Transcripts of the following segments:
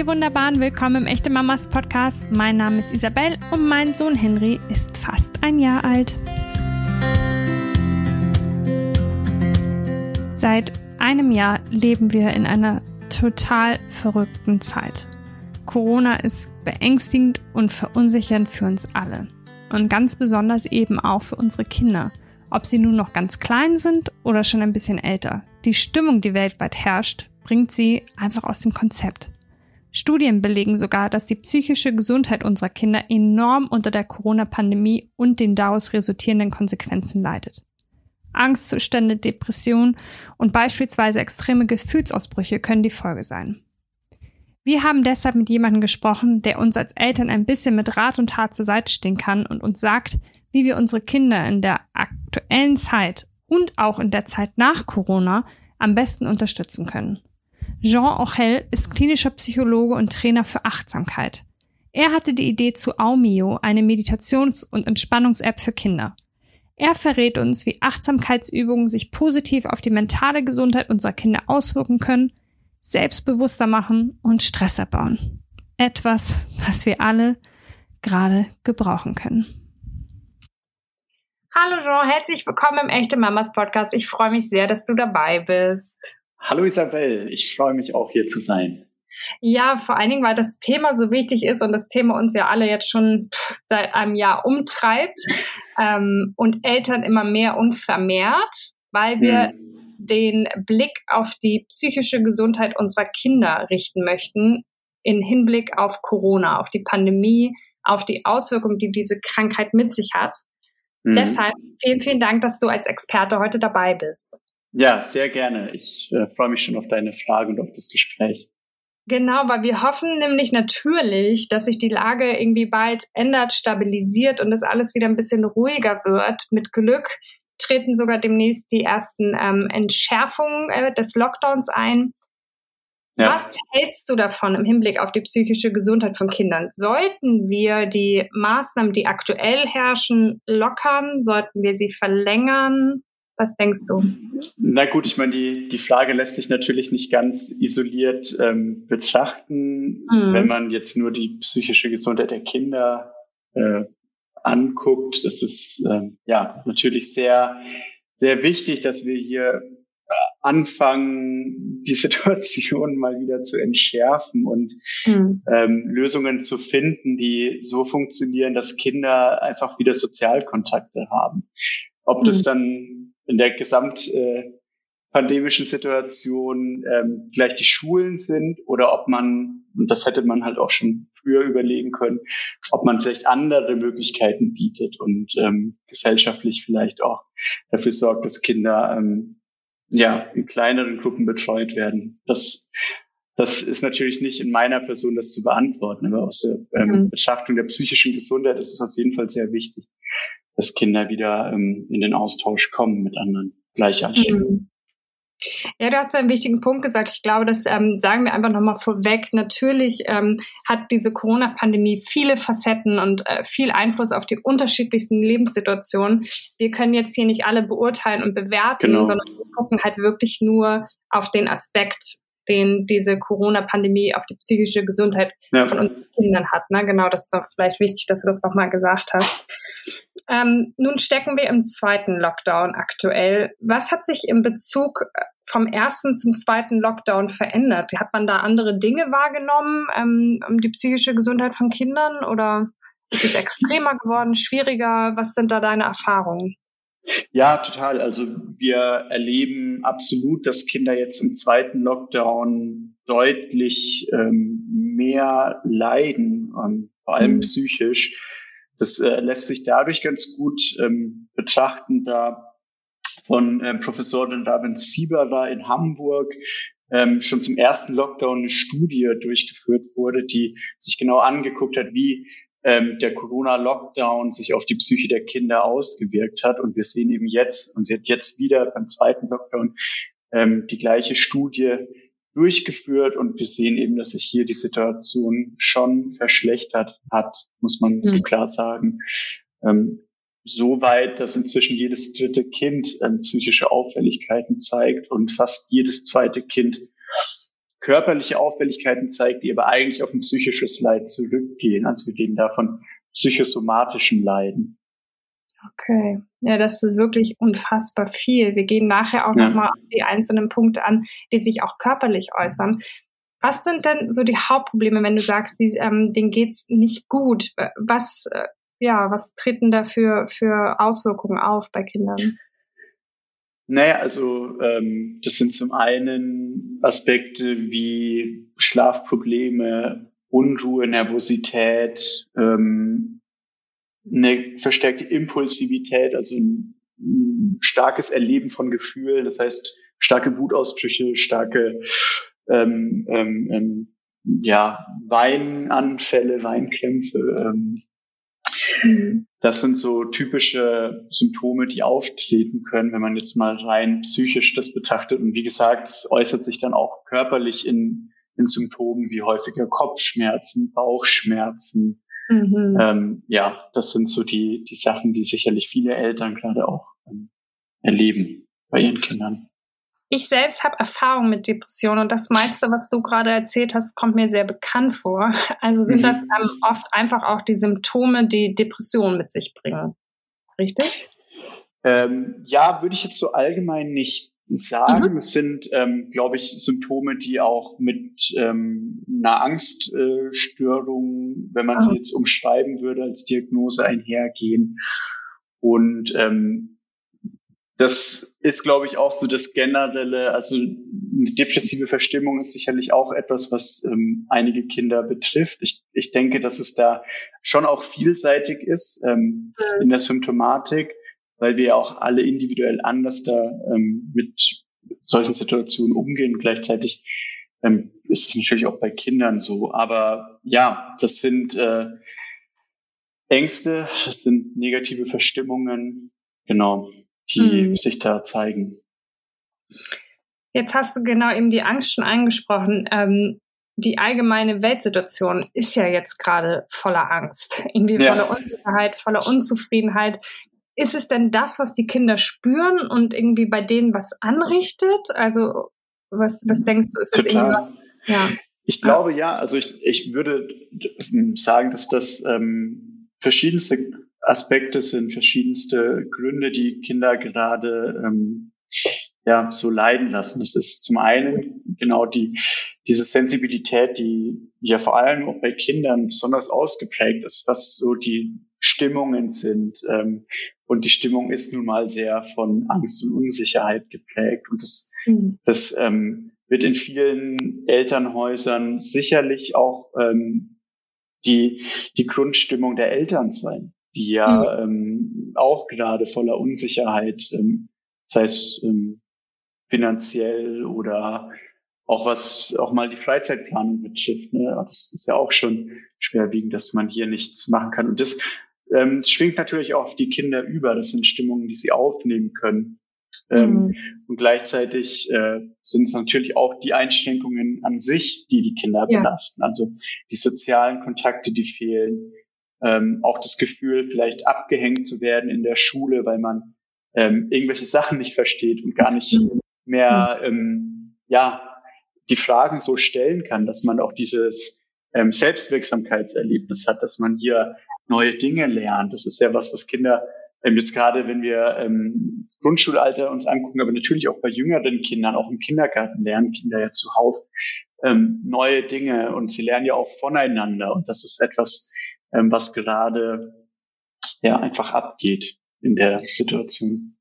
ihr Wunderbaren, willkommen im Echte Mamas Podcast. Mein Name ist Isabel und mein Sohn Henry ist fast ein Jahr alt. Seit einem Jahr leben wir in einer total verrückten Zeit. Corona ist beängstigend und verunsichernd für uns alle. Und ganz besonders eben auch für unsere Kinder. Ob sie nun noch ganz klein sind oder schon ein bisschen älter. Die Stimmung, die weltweit herrscht, bringt sie einfach aus dem Konzept. Studien belegen sogar, dass die psychische Gesundheit unserer Kinder enorm unter der Corona-Pandemie und den daraus resultierenden Konsequenzen leidet. Angstzustände, Depressionen und beispielsweise extreme Gefühlsausbrüche können die Folge sein. Wir haben deshalb mit jemandem gesprochen, der uns als Eltern ein bisschen mit Rat und Tat zur Seite stehen kann und uns sagt, wie wir unsere Kinder in der aktuellen Zeit und auch in der Zeit nach Corona am besten unterstützen können. Jean Ochel ist klinischer Psychologe und Trainer für Achtsamkeit. Er hatte die Idee zu Aumio, eine Meditations- und Entspannungs-App für Kinder. Er verrät uns, wie Achtsamkeitsübungen sich positiv auf die mentale Gesundheit unserer Kinder auswirken können, selbstbewusster machen und Stress abbauen. Etwas, was wir alle gerade gebrauchen können. Hallo Jean, herzlich willkommen im Echte Mamas Podcast. Ich freue mich sehr, dass du dabei bist. Hallo Isabel, ich freue mich auch hier zu sein. Ja, vor allen Dingen, weil das Thema so wichtig ist und das Thema uns ja alle jetzt schon seit einem Jahr umtreibt ähm, und Eltern immer mehr und vermehrt, weil wir hm. den Blick auf die psychische Gesundheit unserer Kinder richten möchten in Hinblick auf Corona, auf die Pandemie, auf die Auswirkungen, die diese Krankheit mit sich hat. Mhm. Deshalb vielen, vielen Dank, dass du als Experte heute dabei bist. Ja, sehr gerne. Ich äh, freue mich schon auf deine Frage und auf das Gespräch. Genau, weil wir hoffen nämlich natürlich, dass sich die Lage irgendwie bald ändert, stabilisiert und das alles wieder ein bisschen ruhiger wird. Mit Glück treten sogar demnächst die ersten ähm, Entschärfungen äh, des Lockdowns ein. Ja. Was hältst du davon im Hinblick auf die psychische Gesundheit von Kindern? Sollten wir die Maßnahmen, die aktuell herrschen, lockern? Sollten wir sie verlängern? Was denkst du? Na gut, ich meine, die, die Frage lässt sich natürlich nicht ganz isoliert ähm, betrachten. Mhm. Wenn man jetzt nur die psychische Gesundheit der Kinder äh, anguckt, ist es äh, ja natürlich sehr, sehr wichtig, dass wir hier äh, anfangen, die Situation mal wieder zu entschärfen und mhm. ähm, Lösungen zu finden, die so funktionieren, dass Kinder einfach wieder Sozialkontakte haben. Ob mhm. das dann in der gesamtpandemischen äh, Situation ähm, gleich die Schulen sind oder ob man, und das hätte man halt auch schon früher überlegen können, ob man vielleicht andere Möglichkeiten bietet und ähm, gesellschaftlich vielleicht auch dafür sorgt, dass Kinder ähm, ja in kleineren Gruppen betreut werden. Das das ist natürlich nicht in meiner Person, das zu beantworten, aber aus der ähm, mhm. Betrachtung der psychischen Gesundheit ist es auf jeden Fall sehr wichtig dass Kinder wieder ähm, in den Austausch kommen mit anderen Gleichaltrigen. Mhm. Ja, du hast einen wichtigen Punkt gesagt. Ich glaube, das ähm, sagen wir einfach nochmal vorweg. Natürlich ähm, hat diese Corona-Pandemie viele Facetten und äh, viel Einfluss auf die unterschiedlichsten Lebenssituationen. Wir können jetzt hier nicht alle beurteilen und bewerten, genau. sondern wir gucken halt wirklich nur auf den Aspekt, den diese Corona-Pandemie auf die psychische Gesundheit ja. von unseren Kindern hat. Ne? Genau, das ist doch vielleicht wichtig, dass du das nochmal gesagt hast. Ähm, nun stecken wir im zweiten Lockdown aktuell. Was hat sich im Bezug äh, vom ersten zum zweiten Lockdown verändert? Hat man da andere Dinge wahrgenommen, ähm, um die psychische Gesundheit von Kindern oder ist es extremer geworden, schwieriger? Was sind da deine Erfahrungen? Ja, total. Also wir erleben absolut, dass Kinder jetzt im zweiten Lockdown deutlich ähm, mehr leiden, ähm, vor allem mhm. psychisch. Das äh, lässt sich dadurch ganz gut ähm, betrachten, da von ähm, Professorin David Sieberer in Hamburg ähm, schon zum ersten Lockdown eine Studie durchgeführt wurde, die sich genau angeguckt hat, wie ähm, der Corona-Lockdown sich auf die Psyche der Kinder ausgewirkt hat. Und wir sehen eben jetzt, und sie hat jetzt wieder beim zweiten Lockdown ähm, die gleiche Studie durchgeführt und wir sehen eben, dass sich hier die Situation schon verschlechtert hat, muss man mhm. so klar sagen. Ähm, so weit, dass inzwischen jedes dritte Kind ähm, psychische Auffälligkeiten zeigt und fast jedes zweite Kind körperliche Auffälligkeiten zeigt, die aber eigentlich auf ein psychisches Leid zurückgehen. Also wir reden da von psychosomatischen Leiden. Okay, ja, das ist wirklich unfassbar viel. Wir gehen nachher auch ja. nochmal auf die einzelnen Punkte an, die sich auch körperlich äußern. Was sind denn so die Hauptprobleme, wenn du sagst, die, ähm, denen geht's nicht gut? Was, äh, ja, was treten da für, für Auswirkungen auf bei Kindern? Naja, also ähm, das sind zum einen Aspekte wie Schlafprobleme, Unruhe, Nervosität, ähm, eine verstärkte Impulsivität, also ein, ein starkes Erleben von Gefühlen, das heißt starke Wutausbrüche, starke ähm, ähm, ähm, ja, Weinanfälle, Weinkrämpfe. Ähm, mhm. Das sind so typische Symptome, die auftreten können, wenn man jetzt mal rein psychisch das betrachtet. Und wie gesagt, es äußert sich dann auch körperlich in, in Symptomen wie häufiger Kopfschmerzen, Bauchschmerzen. Mhm. Ähm, ja, das sind so die, die Sachen, die sicherlich viele Eltern gerade auch ähm, erleben bei ihren Kindern. Ich selbst habe Erfahrung mit Depressionen und das meiste, was du gerade erzählt hast, kommt mir sehr bekannt vor. Also sind mhm. das ähm, oft einfach auch die Symptome, die Depressionen mit sich bringen. Richtig? Ähm, ja, würde ich jetzt so allgemein nicht sagen. Mhm. Es sind, ähm, glaube ich, Symptome, die auch mit ähm, einer Angststörung, äh, wenn man mhm. sie jetzt umschreiben würde, als Diagnose einhergehen. Und ähm, das ist, glaube ich, auch so das generelle, also eine depressive Verstimmung ist sicherlich auch etwas, was ähm, einige Kinder betrifft. Ich, ich denke, dass es da schon auch vielseitig ist ähm, mhm. in der Symptomatik, weil wir auch alle individuell anders da ähm, mit solchen Situationen umgehen. Gleichzeitig ähm, ist es natürlich auch bei Kindern so. Aber ja, das sind äh, Ängste, das sind negative Verstimmungen, genau die mhm. sich da zeigen. Jetzt hast du genau eben die Angst schon angesprochen. Ähm, die allgemeine Weltsituation ist ja jetzt gerade voller Angst, irgendwie ja. voller Unsicherheit, voller Unzufriedenheit. Ist es denn das, was die Kinder spüren und irgendwie bei denen was anrichtet? Also was, was denkst du, ist das Total. irgendwie was? Ja. Ich glaube ja, also ich, ich würde sagen, dass das ähm, verschiedenste Aspekte sind, verschiedenste Gründe, die Kinder gerade ähm, ja so leiden lassen. Das ist zum einen genau die diese Sensibilität, die ja vor allem auch bei Kindern besonders ausgeprägt ist, was so die Stimmungen sind. Ähm, und die Stimmung ist nun mal sehr von Angst und Unsicherheit geprägt. Und das, mhm. das ähm, wird in vielen Elternhäusern sicherlich auch ähm, die, die Grundstimmung der Eltern sein die ja mhm. ähm, auch gerade voller Unsicherheit, ähm, sei es ähm, finanziell oder auch was auch mal die Freizeitplanung betrifft. Ne? Das ist ja auch schon schwerwiegend, dass man hier nichts machen kann. Und das ähm, schwingt natürlich auch auf die Kinder über. Das sind Stimmungen, die sie aufnehmen können. Ähm, mhm. Und gleichzeitig äh, sind es natürlich auch die Einschränkungen an sich, die die Kinder ja. belasten. Also die sozialen Kontakte, die fehlen, ähm, auch das Gefühl, vielleicht abgehängt zu werden in der Schule, weil man ähm, irgendwelche Sachen nicht versteht und gar nicht mehr ähm, ja die Fragen so stellen kann, dass man auch dieses ähm, Selbstwirksamkeitserlebnis hat, dass man hier neue Dinge lernt. Das ist ja was, was Kinder ähm, jetzt gerade, wenn wir ähm, Grundschulalter uns angucken, aber natürlich auch bei jüngeren Kindern, auch im Kindergarten lernen Kinder ja zuhauf ähm, neue Dinge und sie lernen ja auch voneinander. Und das ist etwas, ähm, was gerade ja einfach abgeht in der Situation.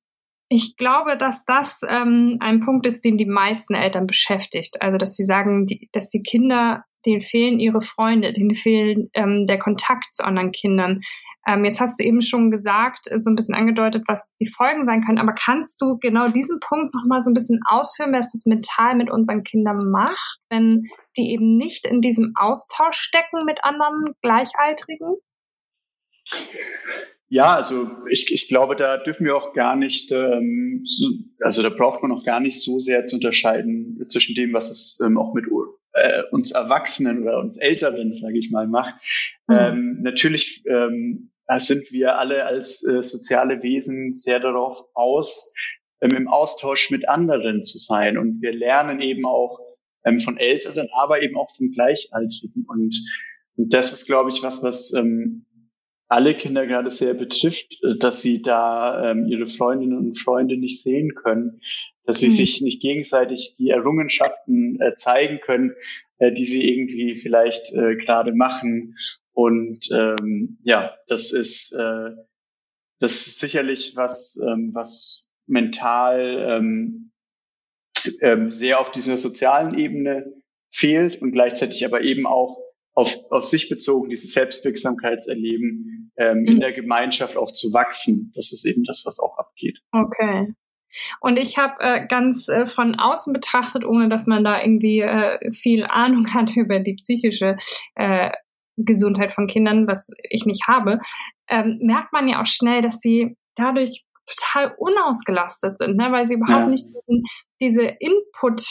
Ich glaube, dass das ähm, ein Punkt ist, den die meisten Eltern beschäftigt. Also, dass sie sagen, die, dass die Kinder, denen fehlen ihre Freunde, denen fehlen ähm, der Kontakt zu anderen Kindern. Ähm, jetzt hast du eben schon gesagt, so ein bisschen angedeutet, was die Folgen sein können. Aber kannst du genau diesen Punkt nochmal so ein bisschen ausführen, was das mental mit unseren Kindern macht, wenn die eben nicht in diesem Austausch stecken mit anderen Gleichaltrigen? Ja, also ich, ich glaube, da dürfen wir auch gar nicht, ähm, so, also da braucht man auch gar nicht so sehr zu unterscheiden zwischen dem, was es ähm, auch mit äh, uns Erwachsenen oder uns Älteren, sage ich mal, macht. Mhm. Ähm, natürlich ähm, sind wir alle als äh, soziale Wesen sehr darauf aus, ähm, im Austausch mit anderen zu sein. Und wir lernen eben auch ähm, von Älteren, aber eben auch von Gleichaltrigen. Und, und das ist, glaube ich, was, was ähm, alle Kinder gerade sehr betrifft, äh, dass sie da ähm, ihre Freundinnen und Freunde nicht sehen können, dass sie mhm. sich nicht gegenseitig die Errungenschaften äh, zeigen können, äh, die sie irgendwie vielleicht äh, gerade machen. Und ähm, ja, das ist äh, das ist sicherlich was, ähm, was mental ähm, ähm, sehr auf dieser sozialen Ebene fehlt und gleichzeitig aber eben auch auf, auf sich bezogen, dieses Selbstwirksamkeitserleben ähm, mhm. in der Gemeinschaft auch zu wachsen. Das ist eben das, was auch abgeht. Okay. Und ich habe äh, ganz äh, von außen betrachtet, ohne dass man da irgendwie äh, viel Ahnung hat über die psychische äh, Gesundheit von Kindern, was ich nicht habe, ähm, merkt man ja auch schnell, dass sie dadurch total unausgelastet sind, ne? weil sie überhaupt ja. nicht diese Input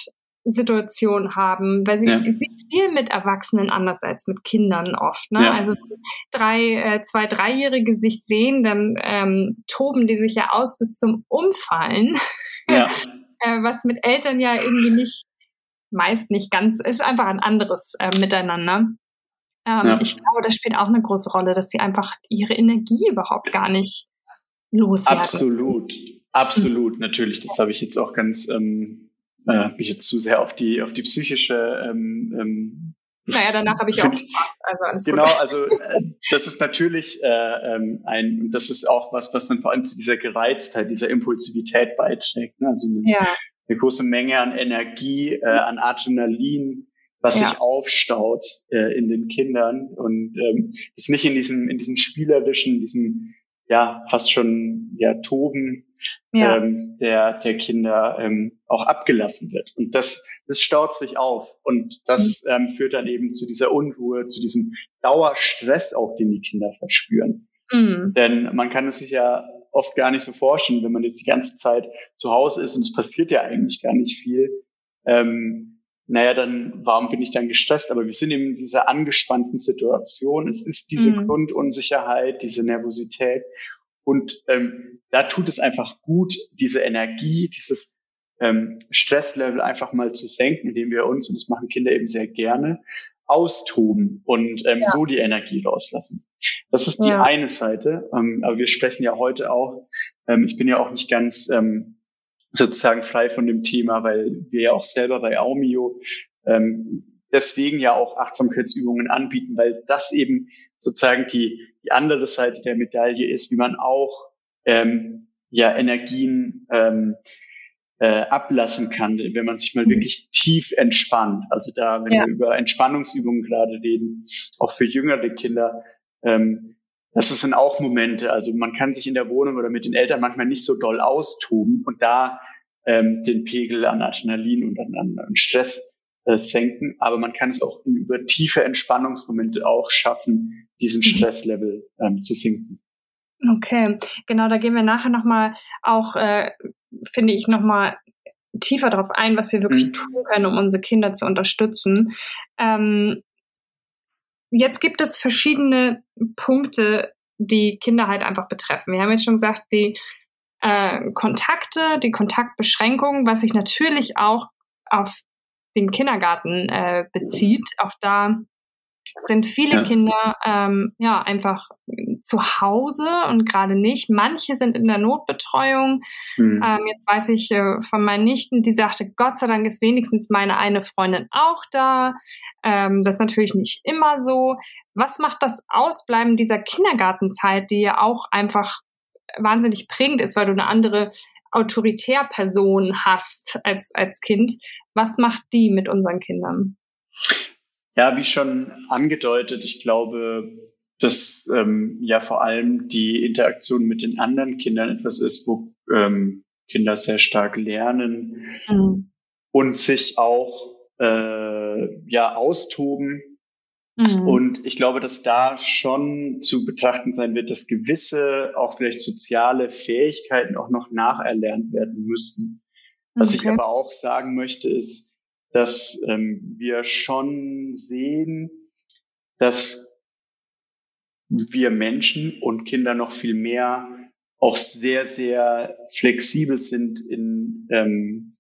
Situation haben, weil sie, ja. sie viel mit Erwachsenen anders als mit Kindern oft. Ne? Ja. Also drei, äh, zwei, dreijährige sich sehen, dann ähm, toben die sich ja aus bis zum Umfallen. Ja. äh, was mit Eltern ja irgendwie nicht, meist nicht ganz, ist einfach ein anderes äh, Miteinander. Ähm. Ich glaube, das spielt auch eine große Rolle, dass sie einfach ihre Energie überhaupt gar nicht loswerden. Absolut, absolut, mhm. natürlich. Das habe ich jetzt auch ganz ähm, äh, mich jetzt zu sehr auf die auf die psychische ähm, ähm, naja, danach habe ich auch gefragt. Also alles genau, gut. also äh, das ist natürlich äh, ähm, ein, und das ist auch was, was dann vor allem zu dieser Gereiztheit, dieser Impulsivität beiträgt. Ne? Also eine, ja. eine große Menge an Energie, äh, an Adrenalin, was ja. sich aufstaut äh, in den Kindern und ähm, ist nicht in diesem in diesem spielerischen, diesem ja fast schon ja Toben ja. Ähm, der der Kinder ähm, auch abgelassen wird und das das staut sich auf und das mhm. ähm, führt dann eben zu dieser Unruhe, zu diesem Dauerstress auch, den die Kinder verspüren. Mhm. Denn man kann es sich ja oft gar nicht so vorstellen, wenn man jetzt die ganze Zeit zu Hause ist und es passiert ja eigentlich gar nicht viel. Ähm, naja, dann warum bin ich dann gestresst? Aber wir sind in dieser angespannten Situation. Es ist diese mhm. Grundunsicherheit, diese Nervosität. Und ähm, da tut es einfach gut, diese Energie, dieses ähm, Stresslevel einfach mal zu senken, indem wir uns, und das machen Kinder eben sehr gerne, austoben und ähm, ja. so die Energie rauslassen. Das ist die ja. eine Seite. Ähm, aber wir sprechen ja heute auch, ähm, ich bin ja auch nicht ganz ähm, sozusagen frei von dem Thema, weil wir ja auch selber bei Aumio ähm, deswegen ja auch Achtsamkeitsübungen anbieten, weil das eben sozusagen die, die andere Seite der Medaille ist, wie man auch ähm, ja Energien ähm, äh, ablassen kann, wenn man sich mal mhm. wirklich tief entspannt. Also da, wenn ja. wir über Entspannungsübungen gerade reden, auch für jüngere Kinder, ähm, das sind auch Momente. Also man kann sich in der Wohnung oder mit den Eltern manchmal nicht so doll austoben und da ähm, den Pegel an Adrenalin und an, an, an Stress äh, senken. Aber man kann es auch über tiefe Entspannungsmomente auch schaffen, diesen mhm. Stresslevel ähm, zu sinken. Okay, genau, da gehen wir nachher nochmal auch, äh, finde ich, nochmal tiefer darauf ein, was wir wirklich mhm. tun können, um unsere Kinder zu unterstützen. Ähm, jetzt gibt es verschiedene Punkte, die Kinder halt einfach betreffen. Wir haben jetzt schon gesagt, die äh, Kontakte, die Kontaktbeschränkungen, was sich natürlich auch auf den Kindergarten äh, bezieht. Auch da sind viele ja. Kinder ähm, ja einfach zu Hause und gerade nicht. Manche sind in der Notbetreuung. Mhm. Ähm, jetzt weiß ich äh, von meinen Nichten, die sagte, Gott sei Dank ist wenigstens meine eine Freundin auch da. Ähm, das ist natürlich nicht immer so. Was macht das Ausbleiben dieser Kindergartenzeit, die ja auch einfach wahnsinnig prägend ist, weil du eine andere Autoritärperson hast als, als Kind? Was macht die mit unseren Kindern? Ja, wie schon angedeutet, ich glaube, dass ähm, ja vor allem die Interaktion mit den anderen Kindern etwas ist, wo ähm, Kinder sehr stark lernen mhm. und sich auch äh, ja austoben. Mhm. Und ich glaube, dass da schon zu betrachten sein wird, dass gewisse auch vielleicht soziale Fähigkeiten auch noch nacherlernt werden müssen. Was okay. ich aber auch sagen möchte, ist, dass ähm, wir schon sehen, dass wir Menschen und Kinder noch viel mehr auch sehr, sehr flexibel sind in ähm,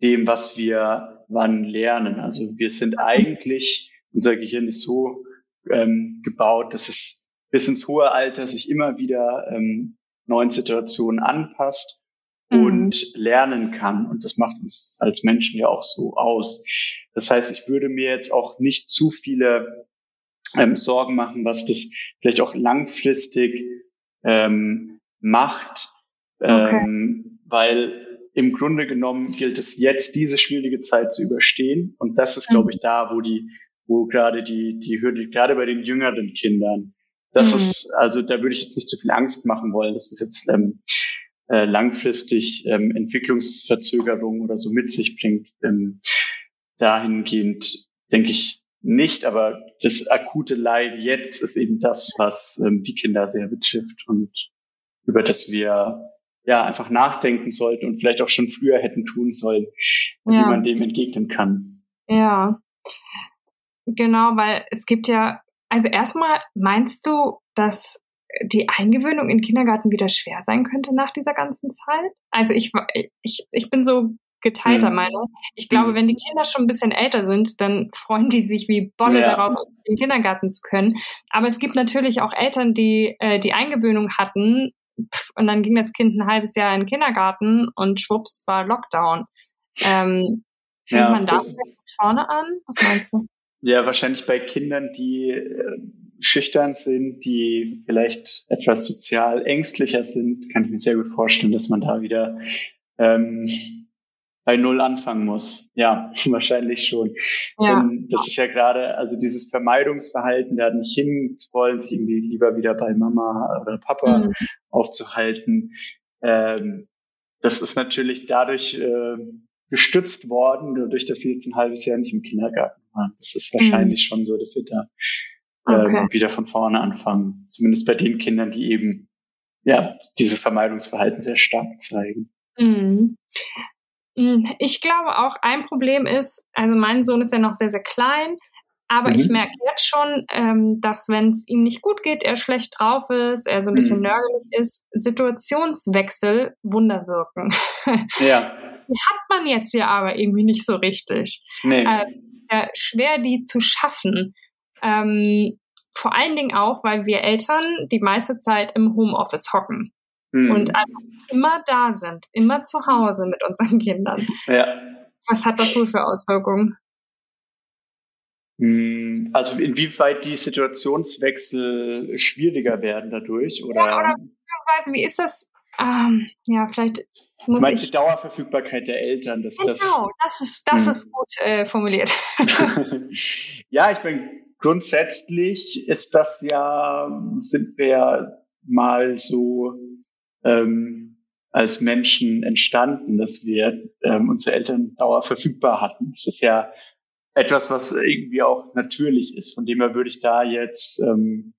dem, was wir wann lernen. Also wir sind eigentlich, unser Gehirn ist so ähm, gebaut, dass es bis ins hohe Alter sich immer wieder ähm, neuen Situationen anpasst mhm. und lernen kann. Und das macht uns als Menschen ja auch so aus. Das heißt, ich würde mir jetzt auch nicht zu viele ähm, Sorgen machen, was das vielleicht auch langfristig ähm, macht, ähm, okay. weil im Grunde genommen gilt es jetzt, diese schwierige Zeit zu überstehen. Und das ist, glaube mhm. ich, da, wo die, wo gerade die, die Hürde, gerade bei den jüngeren Kindern, das mhm. ist, also da würde ich jetzt nicht zu viel Angst machen wollen. Das ist jetzt ähm, äh, langfristig ähm, Entwicklungsverzögerung oder so mit sich bringt. Ähm, dahingehend denke ich nicht, aber das akute Leid jetzt ist eben das, was ähm, die Kinder sehr betrifft und über das wir ja einfach nachdenken sollten und vielleicht auch schon früher hätten tun sollen, ja. wie man dem entgegnen kann. Ja, genau, weil es gibt ja, also erstmal meinst du, dass die Eingewöhnung in Kindergarten wieder schwer sein könnte nach dieser ganzen Zeit? Also ich, ich, ich bin so geteilter mhm. Meinung. Ich glaube, mhm. wenn die Kinder schon ein bisschen älter sind, dann freuen die sich wie Bolle ja. darauf, in den Kindergarten zu können. Aber es gibt natürlich auch Eltern, die äh, die Eingewöhnung hatten pff, und dann ging das Kind ein halbes Jahr in den Kindergarten und schwupps war Lockdown. Ähm, fängt ja, man da vorne an? Was meinst du? Ja, wahrscheinlich bei Kindern, die äh, schüchtern sind, die vielleicht etwas sozial ängstlicher sind, kann ich mir sehr gut vorstellen, dass man da wieder ähm, bei Null anfangen muss. Ja, wahrscheinlich schon. Ja. Das ist ja gerade, also dieses Vermeidungsverhalten, da nicht hin zu wollen, sich irgendwie lieber wieder bei Mama oder Papa mhm. aufzuhalten. Ähm, das ist natürlich dadurch äh, gestützt worden, dadurch, dass sie jetzt ein halbes Jahr nicht im Kindergarten waren. Das ist wahrscheinlich mhm. schon so, dass sie da okay. ähm, wieder von vorne anfangen. Zumindest bei den Kindern, die eben ja dieses Vermeidungsverhalten sehr stark zeigen. Mhm. Mhm. Ich glaube auch, ein Problem ist, also mein Sohn ist ja noch sehr, sehr klein, aber mhm. ich merke jetzt schon, ähm, dass wenn es ihm nicht gut geht, er schlecht drauf ist, er so ein bisschen mhm. nörgelig ist, Situationswechsel Wunder wirken. Ja. Die hat man jetzt ja aber irgendwie nicht so richtig. Nee. Äh, schwer, die zu schaffen. Ähm, vor allen Dingen auch, weil wir Eltern die meiste Zeit im Homeoffice hocken mhm. und einfach immer da sind, immer zu Hause mit unseren Kindern. Ja. Was hat das wohl für Auswirkungen? Hm, also inwieweit die Situationswechsel schwieriger werden dadurch? Oder, ja, oder beziehungsweise wie ist das? Ähm, ja, vielleicht muss Meinst ich. die Dauerverfügbarkeit der Eltern? Dass genau, das, das ist, das hm. ist gut äh, formuliert. ja, ich bin grundsätzlich ist das ja, sind wir mal so ähm, als Menschen entstanden, dass wir ähm, unsere Eltern Dauer verfügbar hatten. Das ist ja etwas, was irgendwie auch natürlich ist. Von dem her würde ich da jetzt ähm,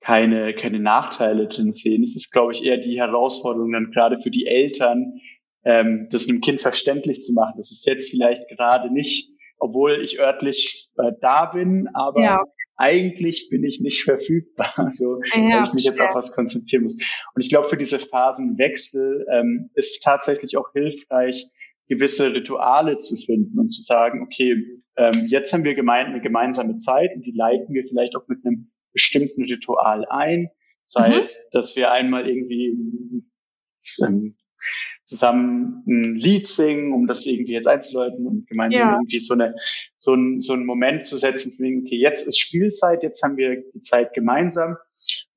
keine, keine Nachteile drin sehen. Es ist, glaube ich, eher die Herausforderung dann gerade für die Eltern, ähm, das einem Kind verständlich zu machen. Das ist jetzt vielleicht gerade nicht obwohl ich örtlich äh, da bin, aber ja. eigentlich bin ich nicht verfügbar, so ja, weil ich mich jetzt auf was konzentrieren muss. Und ich glaube, für diese Phasenwechsel ähm, ist tatsächlich auch hilfreich, gewisse Rituale zu finden und zu sagen, okay, ähm, jetzt haben wir gemein eine gemeinsame Zeit und die leiten wir vielleicht auch mit einem bestimmten Ritual ein. Das mhm. heißt, dass wir einmal irgendwie ähm, zusammen ein Lied singen, um das irgendwie jetzt einzuläuten und gemeinsam ja. irgendwie so eine so ein so ein Moment zu setzen, von okay, jetzt ist Spielzeit, jetzt haben wir die Zeit gemeinsam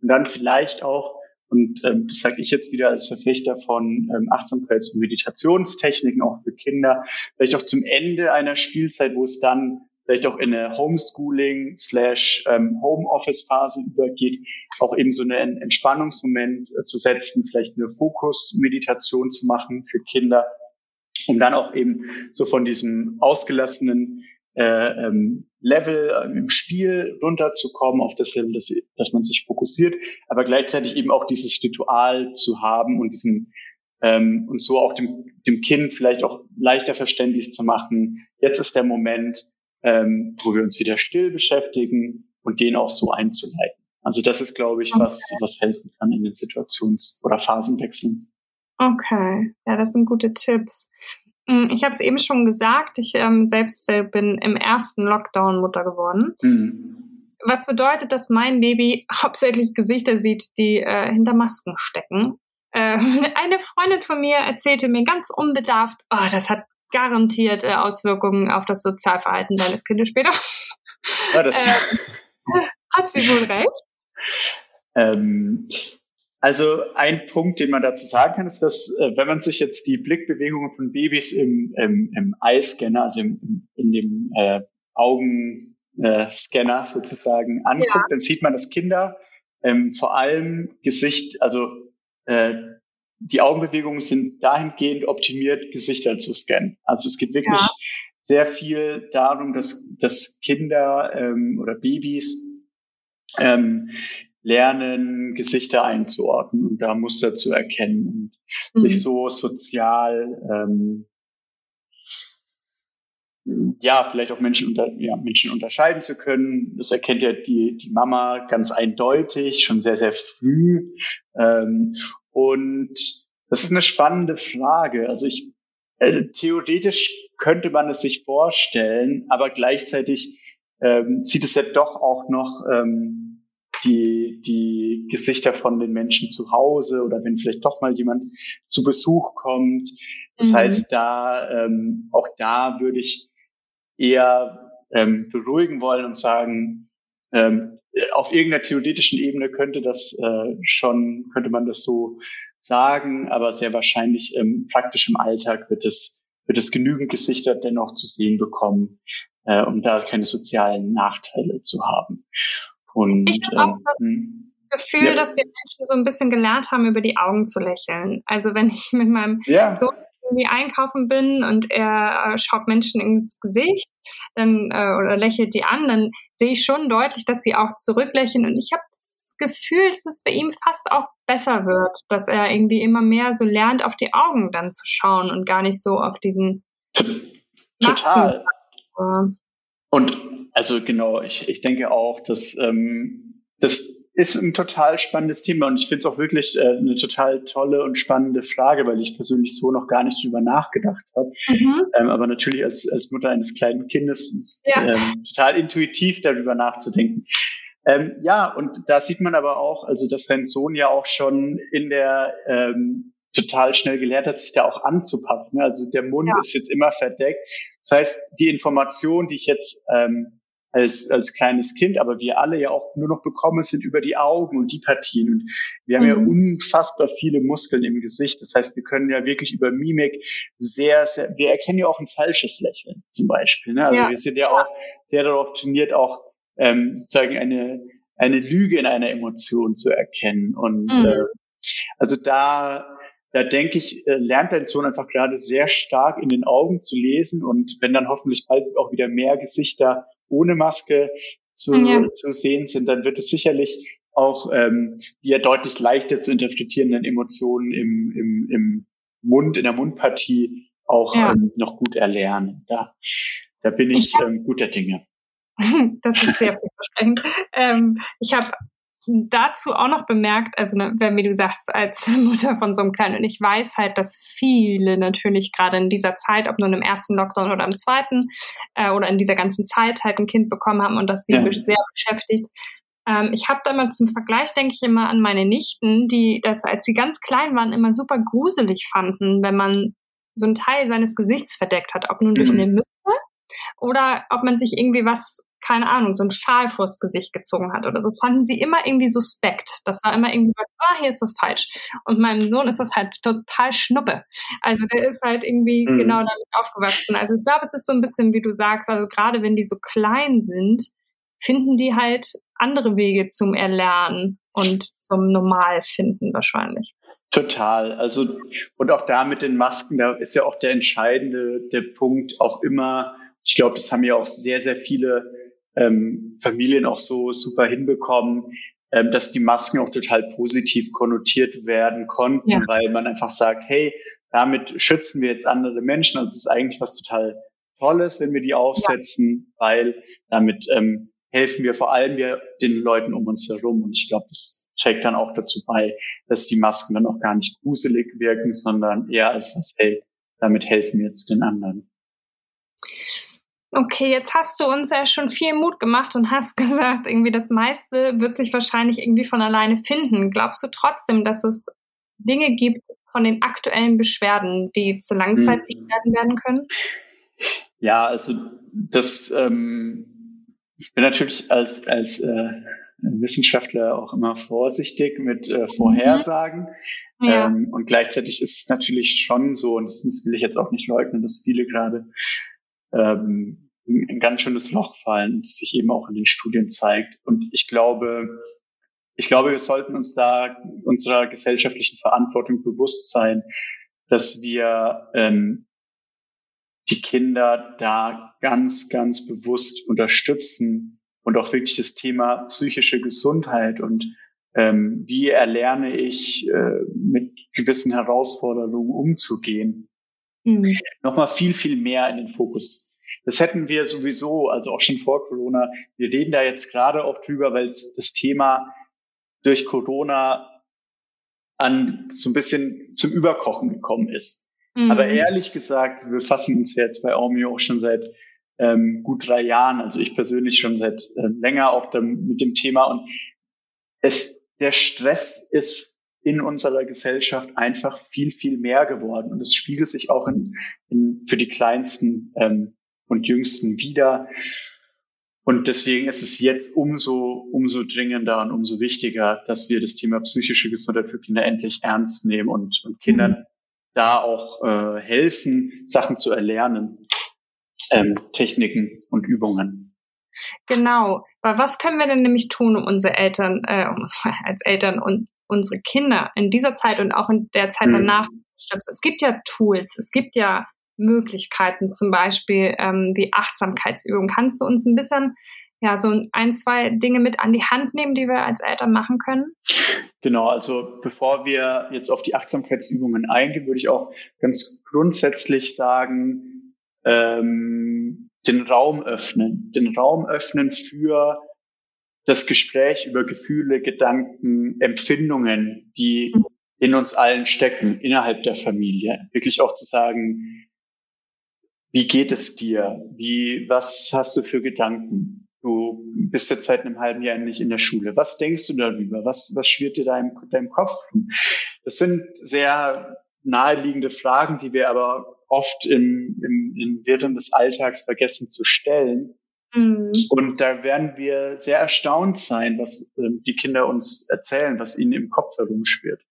und dann vielleicht auch und ähm, das sage ich jetzt wieder als Verfechter von ähm, Achtsamkeits- und Meditationstechniken auch für Kinder, vielleicht auch zum Ende einer Spielzeit, wo es dann vielleicht auch in eine Homeschooling slash ähm, Homeoffice Phase übergeht, auch eben so einen Entspannungsmoment äh, zu setzen, vielleicht eine Fokusmeditation zu machen für Kinder, um dann auch eben so von diesem ausgelassenen äh, ähm, Level äh, im Spiel runterzukommen auf das Level, dass, dass man sich fokussiert, aber gleichzeitig eben auch dieses Ritual zu haben und diesen ähm, und so auch dem, dem Kind vielleicht auch leichter verständlich zu machen. Jetzt ist der Moment, ähm, wo wir uns wieder still beschäftigen und den auch so einzuleiten. Also das ist, glaube ich, was, okay. was helfen kann in den Situations- oder Phasenwechseln. Okay, ja, das sind gute Tipps. Mm, ich habe es eben schon gesagt, ich ähm, selbst äh, bin im ersten Lockdown Mutter geworden. Mhm. Was bedeutet, dass mein Baby hauptsächlich Gesichter sieht, die äh, hinter Masken stecken. Äh, eine Freundin von mir erzählte mir ganz unbedarft, oh, das hat garantiert äh, Auswirkungen auf das Sozialverhalten deines Kindes später. Ja, das äh, hat sie wohl recht? Ähm, also ein Punkt, den man dazu sagen kann, ist, dass äh, wenn man sich jetzt die Blickbewegungen von Babys im, im, im Eye-Scanner, also im, in dem äh, Augenscanner sozusagen anguckt, ja. dann sieht man, dass Kinder ähm, vor allem Gesicht, also äh, die Augenbewegungen sind dahingehend optimiert, Gesichter zu scannen. Also es geht wirklich ja. sehr viel darum, dass, dass Kinder ähm, oder Babys ähm, lernen, Gesichter einzuordnen und da Muster zu erkennen und mhm. sich so sozial ähm, ja, vielleicht auch Menschen, unter, ja, Menschen unterscheiden zu können. Das erkennt ja die, die Mama ganz eindeutig, schon sehr, sehr früh. Ähm, und das ist eine spannende Frage. Also ich, äh, theoretisch könnte man es sich vorstellen, aber gleichzeitig ähm, sieht es ja doch auch noch ähm, die, die Gesichter von den Menschen zu Hause oder wenn vielleicht doch mal jemand zu Besuch kommt. Das mhm. heißt, da ähm, auch da würde ich eher ähm, beruhigen wollen und sagen, ähm, auf irgendeiner theoretischen Ebene könnte das äh, schon, könnte man das so sagen, aber sehr wahrscheinlich ähm, praktisch im Alltag wird es, wird es genügend Gesichter dennoch zu sehen bekommen, äh, um da keine sozialen Nachteile zu haben. Und, ich habe auch das ähm, Gefühl, ja. dass wir Menschen so ein bisschen gelernt haben, über die Augen zu lächeln. Also wenn ich mit meinem ja. Sohn irgendwie einkaufen bin und er äh, schaut Menschen ins Gesicht, dann äh, oder lächelt die an, dann sehe ich schon deutlich, dass sie auch zurücklächeln. Und ich habe das Gefühl, dass es bei ihm fast auch besser wird, dass er irgendwie immer mehr so lernt, auf die Augen dann zu schauen und gar nicht so auf diesen Total. Und also genau, ich, ich denke auch, dass ähm, das ist ein total spannendes Thema und ich finde es auch wirklich äh, eine total tolle und spannende Frage, weil ich persönlich so noch gar nicht drüber nachgedacht habe. Mhm. Ähm, aber natürlich als, als Mutter eines kleinen Kindes ja. ähm, total intuitiv darüber nachzudenken. Ähm, ja, und da sieht man aber auch, also dass dein Sohn ja auch schon in der ähm, total schnell gelernt hat, sich da auch anzupassen. Also der Mund ja. ist jetzt immer verdeckt. Das heißt, die Information, die ich jetzt ähm, als, als kleines Kind, aber wir alle ja auch nur noch bekommen, sind über die Augen und die Partien. Und wir haben mhm. ja unfassbar viele Muskeln im Gesicht. Das heißt, wir können ja wirklich über Mimik sehr, sehr, wir erkennen ja auch ein falsches Lächeln zum Beispiel. Ne? Also ja. wir sind ja auch sehr darauf trainiert, auch ähm, sozusagen eine, eine Lüge in einer Emotion zu erkennen. Und mhm. äh, also da, da denke ich, äh, lernt dein Sohn einfach gerade sehr stark in den Augen zu lesen und wenn dann hoffentlich bald auch wieder mehr Gesichter ohne Maske zu, ja. zu sehen sind, dann wird es sicherlich auch ähm, die ja deutlich leichter zu interpretierenden Emotionen im, im, im Mund, in der Mundpartie auch ja. ähm, noch gut erlernen. Da, da bin ich, ich ähm, guter Dinge. das ist sehr vielversprechend. ähm, ich habe dazu auch noch bemerkt, also ne, wenn wie du sagst, als Mutter von so einem Kleinen, und ich weiß halt, dass viele natürlich gerade in dieser Zeit, ob nun im ersten Lockdown oder im zweiten, äh, oder in dieser ganzen Zeit halt ein Kind bekommen haben und das sie ja. sehr beschäftigt. Ähm, ich habe da immer zum Vergleich, denke ich immer an meine Nichten, die das, als sie ganz klein waren, immer super gruselig fanden, wenn man so einen Teil seines Gesichts verdeckt hat, ob nun durch mhm. eine Mütze oder ob man sich irgendwie was keine Ahnung, so ein Schal vors Gesicht gezogen hat oder so. Das fanden sie immer irgendwie suspekt. Das war immer irgendwie was, ah, hier ist was falsch. Und meinem Sohn ist das halt total schnuppe. Also der ist halt irgendwie mhm. genau damit aufgewachsen. Also ich glaube, es ist so ein bisschen, wie du sagst, also gerade wenn die so klein sind, finden die halt andere Wege zum Erlernen und zum Normalfinden wahrscheinlich. Total. Also, und auch da mit den Masken, da ist ja auch der entscheidende, der Punkt auch immer, ich glaube, das haben ja auch sehr, sehr viele ähm, Familien auch so super hinbekommen, ähm, dass die Masken auch total positiv konnotiert werden konnten, ja. weil man einfach sagt, hey, damit schützen wir jetzt andere Menschen. Also es ist eigentlich was total Tolles, wenn wir die aufsetzen, ja. weil damit ähm, helfen wir vor allem wir den Leuten um uns herum. Und ich glaube, das trägt dann auch dazu bei, dass die Masken dann auch gar nicht gruselig wirken, sondern eher als was, hey, damit helfen wir jetzt den anderen. Okay, jetzt hast du uns ja schon viel Mut gemacht und hast gesagt, irgendwie das meiste wird sich wahrscheinlich irgendwie von alleine finden. Glaubst du trotzdem, dass es Dinge gibt von den aktuellen Beschwerden, die zu Langzeitbeschwerden werden können? Ja, also das, ähm, ich bin natürlich als, als äh, Wissenschaftler auch immer vorsichtig mit äh, Vorhersagen. Mhm. Ja. Ähm, und gleichzeitig ist es natürlich schon so, und das will ich jetzt auch nicht leugnen, dass viele gerade ähm, ein ganz schönes Loch fallen, das sich eben auch in den Studien zeigt. Und ich glaube, ich glaube, wir sollten uns da unserer gesellschaftlichen Verantwortung bewusst sein, dass wir ähm, die Kinder da ganz, ganz bewusst unterstützen und auch wirklich das Thema psychische Gesundheit und ähm, wie erlerne ich äh, mit gewissen Herausforderungen umzugehen, mhm. nochmal viel, viel mehr in den Fokus. Das hätten wir sowieso, also auch schon vor Corona. Wir reden da jetzt gerade auch drüber, weil es das Thema durch Corona an so ein bisschen zum Überkochen gekommen ist. Mhm. Aber ehrlich gesagt, wir fassen uns jetzt bei Aumio auch schon seit ähm, gut drei Jahren, also ich persönlich schon seit äh, länger auch dem, mit dem Thema und es, der Stress ist in unserer Gesellschaft einfach viel, viel mehr geworden und es spiegelt sich auch in, in, für die Kleinsten ähm, und Jüngsten wieder. Und deswegen ist es jetzt umso, umso dringender und umso wichtiger, dass wir das Thema psychische Gesundheit für Kinder endlich ernst nehmen und, und Kindern mhm. da auch äh, helfen, Sachen zu erlernen ähm, Techniken und Übungen. Genau. Aber was können wir denn nämlich tun, um unsere Eltern, äh, als Eltern und unsere Kinder in dieser Zeit und auch in der Zeit mhm. danach zu unterstützen? Es gibt ja Tools, es gibt ja Möglichkeiten, zum Beispiel ähm, wie Achtsamkeitsübungen. Kannst du uns ein bisschen ja, so ein, zwei Dinge mit an die Hand nehmen, die wir als Eltern machen können? Genau, also bevor wir jetzt auf die Achtsamkeitsübungen eingehen, würde ich auch ganz grundsätzlich sagen, ähm, den Raum öffnen, den Raum öffnen für das Gespräch über Gefühle, Gedanken, Empfindungen, die in uns allen stecken, innerhalb der Familie. Wirklich auch zu sagen, wie geht es dir? Wie, was hast du für Gedanken? Du bist jetzt seit einem halben Jahr nicht in der Schule. Was denkst du darüber? Was, was schwirrt dir da im, deinem Kopf? Das sind sehr naheliegende Fragen, die wir aber oft im, im, im Wirren des Alltags vergessen zu stellen. Mhm. Und da werden wir sehr erstaunt sein, was äh, die Kinder uns erzählen, was ihnen im Kopf herumschwirrt.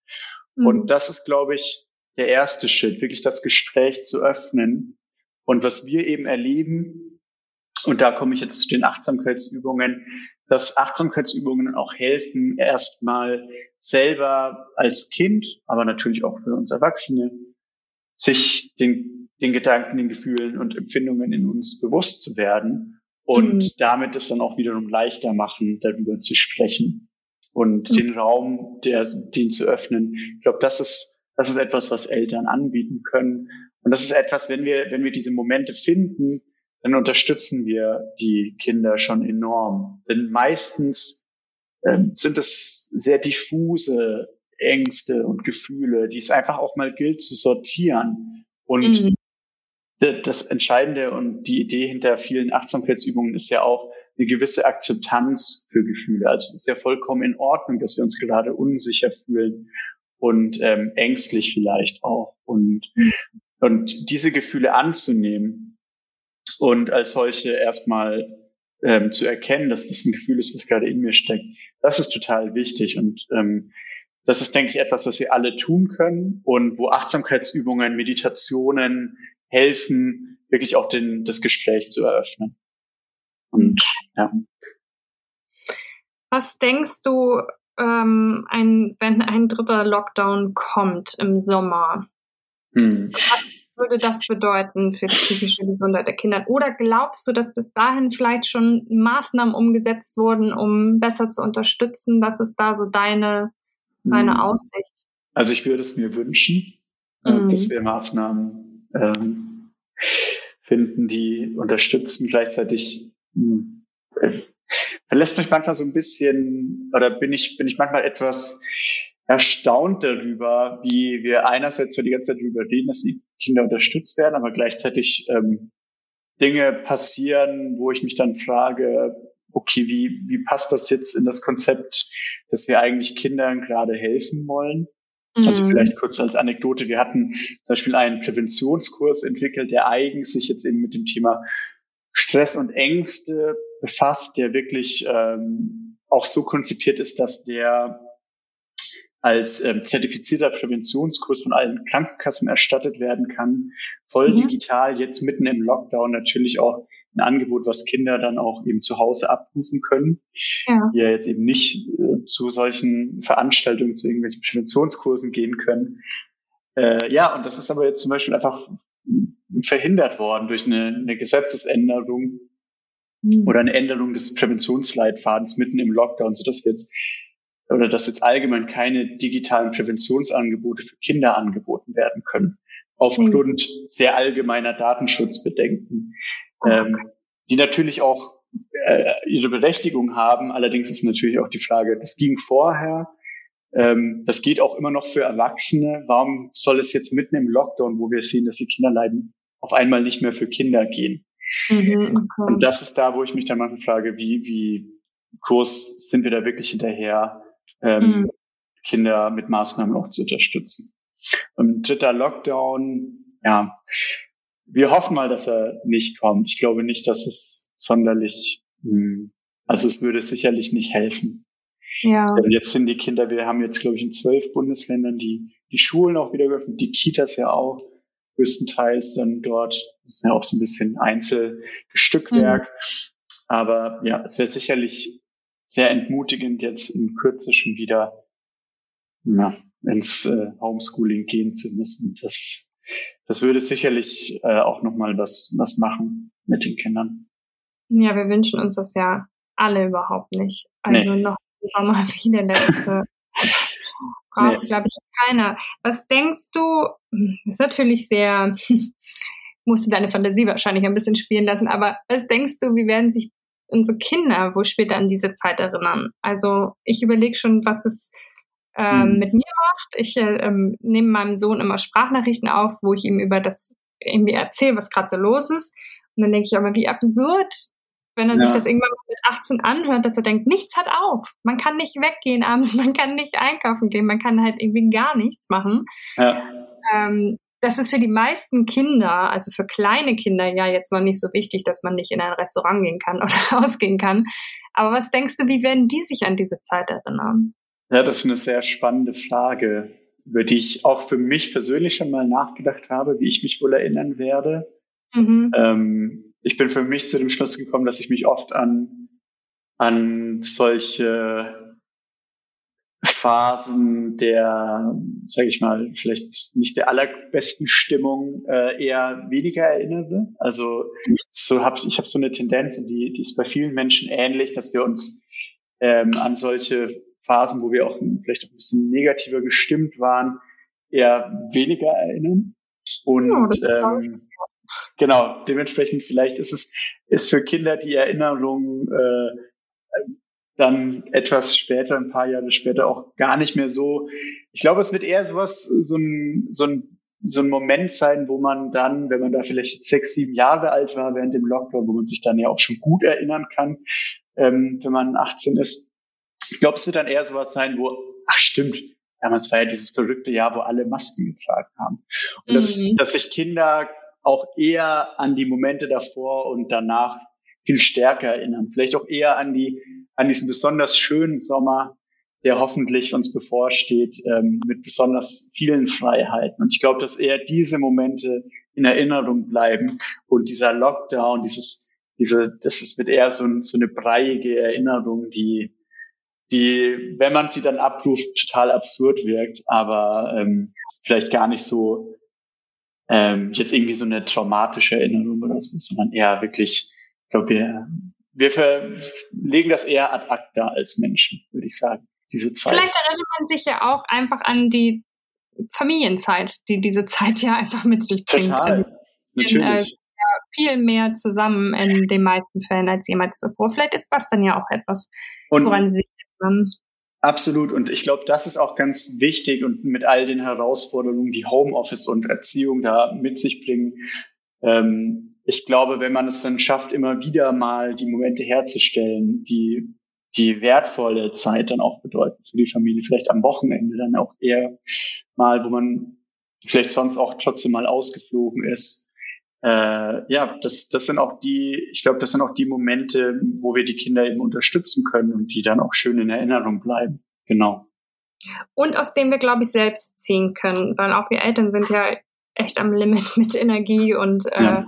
Mhm. Und das ist, glaube ich, der erste Schritt, wirklich das Gespräch zu öffnen. Und was wir eben erleben, und da komme ich jetzt zu den Achtsamkeitsübungen, dass Achtsamkeitsübungen auch helfen, erstmal selber als Kind, aber natürlich auch für uns Erwachsene, sich den, den Gedanken, den Gefühlen und Empfindungen in uns bewusst zu werden und mhm. damit es dann auch wiederum leichter machen, darüber zu sprechen und mhm. den Raum, der, den zu öffnen. Ich glaube, das ist, das ist etwas, was Eltern anbieten können. Und das ist etwas, wenn wir, wenn wir diese Momente finden, dann unterstützen wir die Kinder schon enorm. Denn meistens ähm, sind es sehr diffuse Ängste und Gefühle, die es einfach auch mal gilt zu sortieren. Und mhm. das Entscheidende und die Idee hinter vielen Achtsamkeitsübungen ist ja auch eine gewisse Akzeptanz für Gefühle. Also es ist ja vollkommen in Ordnung, dass wir uns gerade unsicher fühlen und ähm, ängstlich vielleicht auch. Und, mhm. und diese Gefühle anzunehmen und als solche erstmal ähm, zu erkennen, dass das ein Gefühl ist, was gerade in mir steckt, das ist total wichtig. Und ähm, das ist, denke ich, etwas, was wir alle tun können und wo Achtsamkeitsübungen, Meditationen helfen, wirklich auch den, das Gespräch zu eröffnen. Und ja. Was denkst du, ähm, ein, wenn ein dritter Lockdown kommt im Sommer? Hm. Was würde das bedeuten für die psychische Gesundheit der Kinder? Oder glaubst du, dass bis dahin vielleicht schon Maßnahmen umgesetzt wurden, um besser zu unterstützen? Was ist da so deine deine hm. Aussicht? Also ich würde es mir wünschen, äh, mhm. dass wir Maßnahmen ähm, finden, die unterstützen. Gleichzeitig hm, verlässt mich manchmal so ein bisschen oder bin ich bin ich manchmal etwas erstaunt darüber, wie wir einerseits so die ganze Zeit darüber reden, dass die Kinder unterstützt werden, aber gleichzeitig ähm, Dinge passieren, wo ich mich dann frage, okay, wie, wie passt das jetzt in das Konzept, dass wir eigentlich Kindern gerade helfen wollen? Also mhm. Also vielleicht kurz als Anekdote, wir hatten zum Beispiel einen Präventionskurs entwickelt, der eigens sich jetzt eben mit dem Thema Stress und Ängste befasst, der wirklich ähm, auch so konzipiert ist, dass der als ähm, zertifizierter Präventionskurs von allen Krankenkassen erstattet werden kann. Voll mhm. digital, jetzt mitten im Lockdown natürlich auch ein Angebot, was Kinder dann auch eben zu Hause abrufen können, ja. die ja jetzt eben nicht äh, zu solchen Veranstaltungen, zu irgendwelchen Präventionskursen gehen können. Äh, ja, und das ist aber jetzt zum Beispiel einfach verhindert worden durch eine, eine Gesetzesänderung mhm. oder eine Änderung des Präventionsleitfadens mitten im Lockdown, sodass jetzt oder dass jetzt allgemein keine digitalen Präventionsangebote für Kinder angeboten werden können, aufgrund mhm. sehr allgemeiner Datenschutzbedenken. Ähm, die natürlich auch äh, ihre Berechtigung haben. Allerdings ist natürlich auch die Frage, das ging vorher, ähm, das geht auch immer noch für Erwachsene. Warum soll es jetzt mitten im Lockdown, wo wir sehen, dass die Kinder leiden, auf einmal nicht mehr für Kinder gehen? Mhm, okay. Und das ist da, wo ich mich dann manchmal frage, wie, wie groß sind wir da wirklich hinterher, ähm, mhm. Kinder mit Maßnahmen auch zu unterstützen. Und dritter Lockdown, ja, wir hoffen mal, dass er nicht kommt. Ich glaube nicht, dass es sonderlich, hm, also es würde sicherlich nicht helfen. Ja. Jetzt sind die Kinder, wir haben jetzt, glaube ich, in zwölf Bundesländern die, die Schulen auch wieder geöffnet, die Kitas ja auch größtenteils dann dort. Das ist ja auch so ein bisschen Einzelstückwerk. Mhm. Aber ja, es wäre sicherlich sehr entmutigend, jetzt in Kürze schon wieder ja, ins äh, Homeschooling gehen zu müssen. Das, das würde sicherlich äh, auch nochmal was, was machen mit den Kindern. Ja, wir wünschen uns das ja alle überhaupt nicht. Also nee. noch im Sommer wie der letzte. Braucht, nee. glaube ich, keiner. Was denkst du, hm, das ist natürlich sehr, musst du deine Fantasie wahrscheinlich ein bisschen spielen lassen, aber was denkst du, wie werden sich unsere Kinder wo später an diese Zeit erinnern. Also ich überlege schon, was es ähm, mhm. mit mir macht. Ich äh, ähm, nehme meinem Sohn immer Sprachnachrichten auf, wo ich ihm über das irgendwie erzähle, was gerade so los ist. Und dann denke ich aber, wie absurd, wenn er ja. sich das irgendwann mit 18 anhört, dass er denkt, nichts hat auf. Man kann nicht weggehen abends, man kann nicht einkaufen gehen, man kann halt irgendwie gar nichts machen. Ja. Ähm, das ist für die meisten Kinder, also für kleine Kinder ja jetzt noch nicht so wichtig, dass man nicht in ein Restaurant gehen kann oder ausgehen kann. Aber was denkst du, wie werden die sich an diese Zeit erinnern? Ja, das ist eine sehr spannende Frage, über die ich auch für mich persönlich schon mal nachgedacht habe, wie ich mich wohl erinnern werde. Mhm. Ähm, ich bin für mich zu dem Schluss gekommen, dass ich mich oft an, an solche Phasen der, sage ich mal, vielleicht nicht der allerbesten Stimmung äh, eher weniger erinnere. Also so hab, ich habe so eine Tendenz, und die, die ist bei vielen Menschen ähnlich, dass wir uns ähm, an solche Phasen, wo wir auch vielleicht ein bisschen negativer gestimmt waren, eher weniger erinnern. Und ja, ähm, genau, dementsprechend vielleicht ist es ist für Kinder die Erinnerung äh, dann etwas später, ein paar Jahre später auch gar nicht mehr so. Ich glaube, es wird eher sowas, so ein, so ein, so ein Moment sein, wo man dann, wenn man da vielleicht sechs, sieben Jahre alt war während dem Lockdown, wo man sich dann ja auch schon gut erinnern kann, ähm, wenn man 18 ist. Ich glaube, es wird dann eher sowas sein, wo, ach stimmt, damals war ja dieses verrückte Jahr, wo alle Masken getragen haben. Und mhm. dass, dass sich Kinder auch eher an die Momente davor und danach viel stärker erinnern. Vielleicht auch eher an die, an diesen besonders schönen Sommer, der hoffentlich uns bevorsteht, ähm, mit besonders vielen Freiheiten. Und ich glaube, dass eher diese Momente in Erinnerung bleiben und dieser Lockdown, dieses, diese, das ist mit eher so, so eine breiige Erinnerung, die, die, wenn man sie dann abruft, total absurd wirkt, aber ähm, vielleicht gar nicht so ähm, jetzt irgendwie so eine traumatische Erinnerung oder so, sondern eher wirklich ich glaube, wir, wir verlegen das eher ad acta als Menschen, würde ich sagen, diese Zeit. Vielleicht erinnert man sich ja auch einfach an die Familienzeit, die diese Zeit ja einfach mit sich bringt. Total, also, natürlich. In, äh, viel mehr zusammen in den meisten Fällen als jemals zuvor. Vielleicht ist das dann ja auch etwas, und, woran sie sich erinnern. Absolut. Und ich glaube, das ist auch ganz wichtig und mit all den Herausforderungen, die Homeoffice und Erziehung da mit sich bringen. Ähm, ich glaube, wenn man es dann schafft, immer wieder mal die Momente herzustellen, die die wertvolle Zeit dann auch bedeuten für die Familie, vielleicht am Wochenende dann auch eher mal, wo man vielleicht sonst auch trotzdem mal ausgeflogen ist. Äh, ja, das, das sind auch die, ich glaube, das sind auch die Momente, wo wir die Kinder eben unterstützen können und die dann auch schön in Erinnerung bleiben. Genau. Und aus dem wir, glaube ich, selbst ziehen können, weil auch wir Eltern sind ja echt am Limit mit Energie und äh, ja.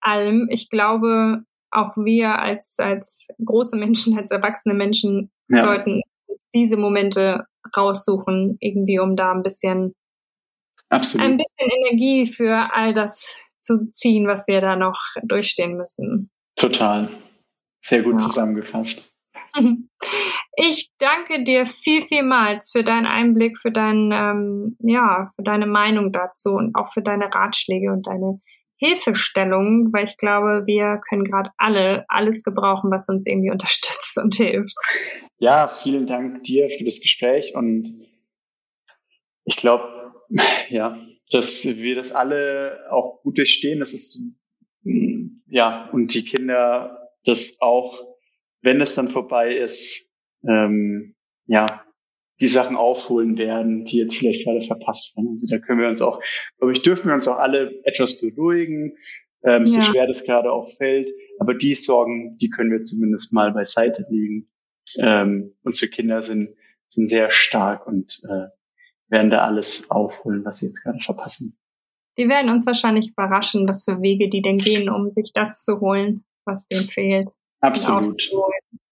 allem. Ich glaube, auch wir als, als große Menschen, als erwachsene Menschen ja. sollten diese Momente raussuchen, irgendwie, um da ein bisschen, Absolut. ein bisschen Energie für all das zu ziehen, was wir da noch durchstehen müssen. Total. Sehr gut ja. zusammengefasst. Ich danke dir viel, vielmals für deinen Einblick, für dein, ähm, ja, für deine Meinung dazu und auch für deine Ratschläge und deine Hilfestellung, weil ich glaube, wir können gerade alle alles gebrauchen, was uns irgendwie unterstützt und hilft. Ja, vielen Dank dir für das Gespräch und ich glaube, ja, dass wir das alle auch gut durchstehen. Das ist, ja, und die Kinder das auch, wenn es dann vorbei ist, ähm, ja, die Sachen aufholen werden, die jetzt vielleicht gerade verpasst werden. Also da können wir uns auch, glaube ich, dürfen wir uns auch alle etwas beruhigen, ähm, ja. so schwer das gerade auch fällt. Aber die Sorgen, die können wir zumindest mal beiseite legen. Ähm, unsere Kinder sind, sind sehr stark und äh, werden da alles aufholen, was sie jetzt gerade verpassen. Die werden uns wahrscheinlich überraschen, was für Wege die denn gehen, um sich das zu holen, was denen fehlt. Absolut.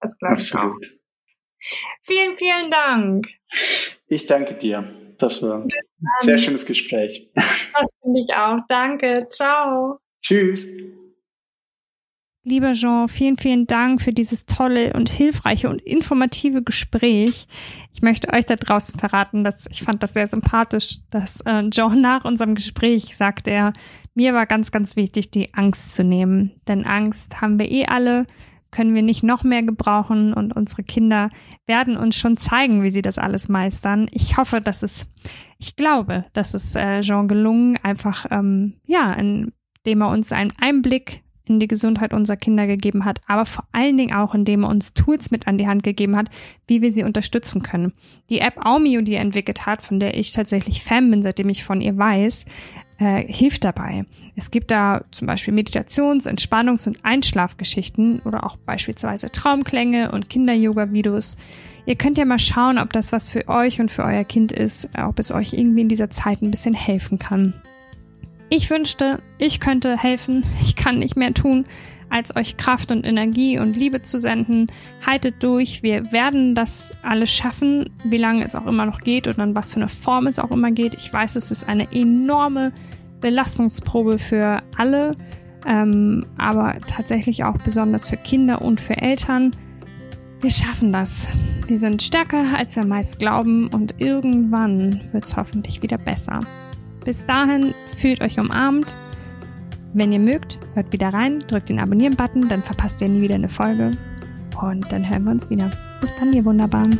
Das glaube ich auch. Vielen, vielen Dank. Ich danke dir. Das war ein sehr schönes Gespräch. Das finde ich auch. Danke. Ciao. Tschüss. Lieber Jean, vielen, vielen Dank für dieses tolle und hilfreiche und informative Gespräch. Ich möchte euch da draußen verraten, dass ich fand das sehr sympathisch, dass äh, Jean nach unserem Gespräch sagt er, mir war ganz, ganz wichtig, die Angst zu nehmen. Denn Angst haben wir eh alle, können wir nicht noch mehr gebrauchen und unsere Kinder werden uns schon zeigen, wie sie das alles meistern. Ich hoffe, dass es, ich glaube, dass es äh, Jean gelungen, einfach, ähm, ja, indem er uns einen Einblick in die Gesundheit unserer Kinder gegeben hat, aber vor allen Dingen auch, indem er uns Tools mit an die Hand gegeben hat, wie wir sie unterstützen können. Die App Aumio, die er entwickelt hat, von der ich tatsächlich Fan bin, seitdem ich von ihr weiß, äh, hilft dabei. Es gibt da zum Beispiel Meditations-, Entspannungs- und Einschlafgeschichten oder auch beispielsweise Traumklänge und Kinder-Yoga-Videos. Ihr könnt ja mal schauen, ob das was für euch und für euer Kind ist, ob es euch irgendwie in dieser Zeit ein bisschen helfen kann. Ich wünschte, ich könnte helfen. Ich kann nicht mehr tun, als euch Kraft und Energie und Liebe zu senden. Haltet durch. Wir werden das alles schaffen, wie lange es auch immer noch geht und in was für eine Form es auch immer geht. Ich weiß, es ist eine enorme Belastungsprobe für alle, ähm, aber tatsächlich auch besonders für Kinder und für Eltern. Wir schaffen das. Wir sind stärker, als wir meist glauben und irgendwann wird es hoffentlich wieder besser. Bis dahin fühlt euch umarmt. Wenn ihr mögt, hört wieder rein, drückt den Abonnieren-Button, dann verpasst ihr nie wieder eine Folge. Und dann hören wir uns wieder. Bis dann, ihr Wunderbaren.